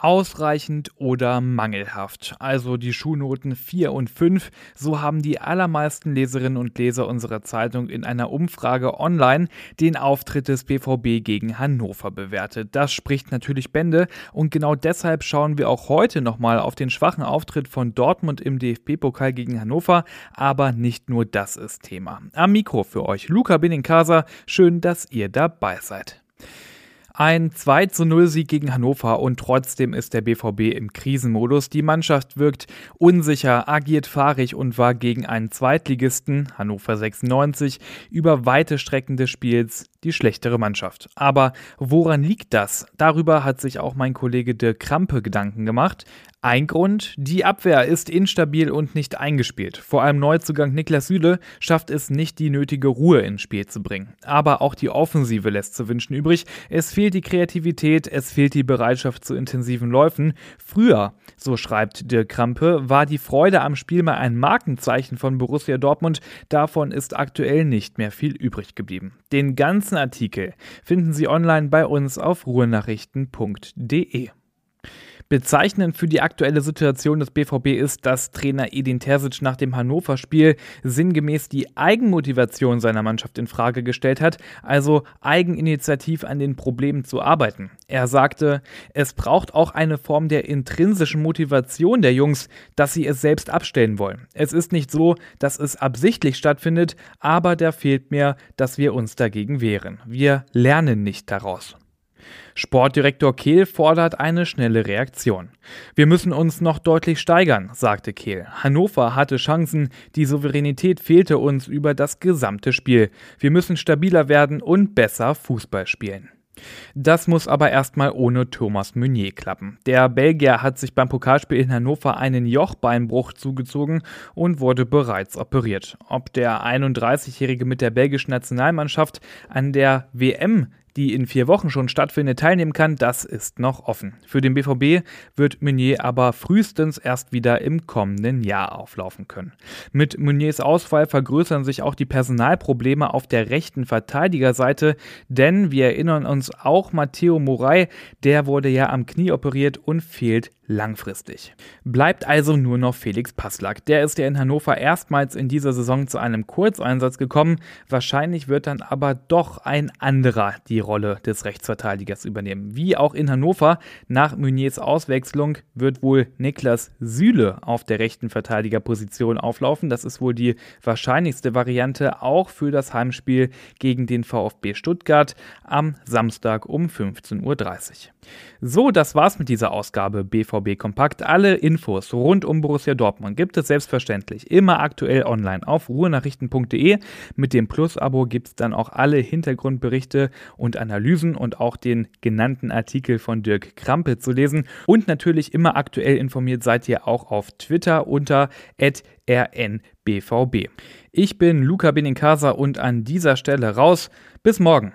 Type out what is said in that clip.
Ausreichend oder mangelhaft. Also die Schulnoten 4 und 5. So haben die allermeisten Leserinnen und Leser unserer Zeitung in einer Umfrage online den Auftritt des BVB gegen Hannover bewertet. Das spricht natürlich Bände und genau deshalb schauen wir auch heute nochmal auf den schwachen Auftritt von Dortmund im DFB-Pokal gegen Hannover. Aber nicht nur das ist Thema. Am Mikro für euch Luca Benincasa. Schön, dass ihr dabei seid. Ein 2 zu 0 Sieg gegen Hannover und trotzdem ist der BVB im Krisenmodus. Die Mannschaft wirkt unsicher, agiert fahrig und war gegen einen Zweitligisten, Hannover 96, über weite Strecken des Spiels die schlechtere Mannschaft. Aber woran liegt das? Darüber hat sich auch mein Kollege Dirk Krampe Gedanken gemacht. Ein Grund, die Abwehr ist instabil und nicht eingespielt. Vor allem Neuzugang Niklas Süle schafft es nicht, die nötige Ruhe ins Spiel zu bringen. Aber auch die Offensive lässt zu wünschen übrig. Es fehlt die Kreativität, es fehlt die Bereitschaft zu intensiven Läufen. Früher, so schreibt Dirk Krampe, war die Freude am Spiel mal ein Markenzeichen von Borussia Dortmund. Davon ist aktuell nicht mehr viel übrig geblieben. Den ganzen Artikel finden Sie online bei uns auf ruhenachrichten.de. Bezeichnend für die aktuelle Situation des BVB ist, dass Trainer Edin Terzic nach dem Hannover-Spiel sinngemäß die Eigenmotivation seiner Mannschaft in Frage gestellt hat, also eigeninitiativ an den Problemen zu arbeiten. Er sagte, es braucht auch eine Form der intrinsischen Motivation der Jungs, dass sie es selbst abstellen wollen. Es ist nicht so, dass es absichtlich stattfindet, aber da fehlt mir, dass wir uns dagegen wehren. Wir lernen nicht daraus. Sportdirektor Kehl fordert eine schnelle Reaktion. Wir müssen uns noch deutlich steigern, sagte Kehl. Hannover hatte Chancen, die Souveränität fehlte uns über das gesamte Spiel. Wir müssen stabiler werden und besser Fußball spielen. Das muss aber erstmal ohne Thomas Meunier klappen. Der Belgier hat sich beim Pokalspiel in Hannover einen Jochbeinbruch zugezogen und wurde bereits operiert. Ob der 31-Jährige mit der belgischen Nationalmannschaft an der WM die in vier Wochen schon stattfindet, teilnehmen kann, das ist noch offen. Für den BVB wird Meunier aber frühestens erst wieder im kommenden Jahr auflaufen können. Mit Meuniers Ausfall vergrößern sich auch die Personalprobleme auf der rechten Verteidigerseite, denn wir erinnern uns auch Matteo Moray, der wurde ja am Knie operiert und fehlt langfristig. Bleibt also nur noch Felix Passlack. Der ist ja in Hannover erstmals in dieser Saison zu einem Kurzeinsatz gekommen. Wahrscheinlich wird dann aber doch ein anderer die Rolle des Rechtsverteidigers übernehmen. Wie auch in Hannover, nach Meuniers Auswechslung wird wohl Niklas Süle auf der rechten Verteidigerposition auflaufen. Das ist wohl die wahrscheinlichste Variante auch für das Heimspiel gegen den VfB Stuttgart am Samstag um 15.30 Uhr. So, das war's mit dieser Ausgabe BVB Kompakt. Alle Infos rund um Borussia Dortmund gibt es selbstverständlich immer aktuell online auf ruhenachrichten.de. Mit dem Plus-Abo gibt es dann auch alle Hintergrundberichte und Analysen und auch den genannten Artikel von Dirk Krampe zu lesen. Und natürlich immer aktuell informiert seid ihr auch auf Twitter unter rnbvb. Ich bin Luca Benincasa und an dieser Stelle raus. Bis morgen.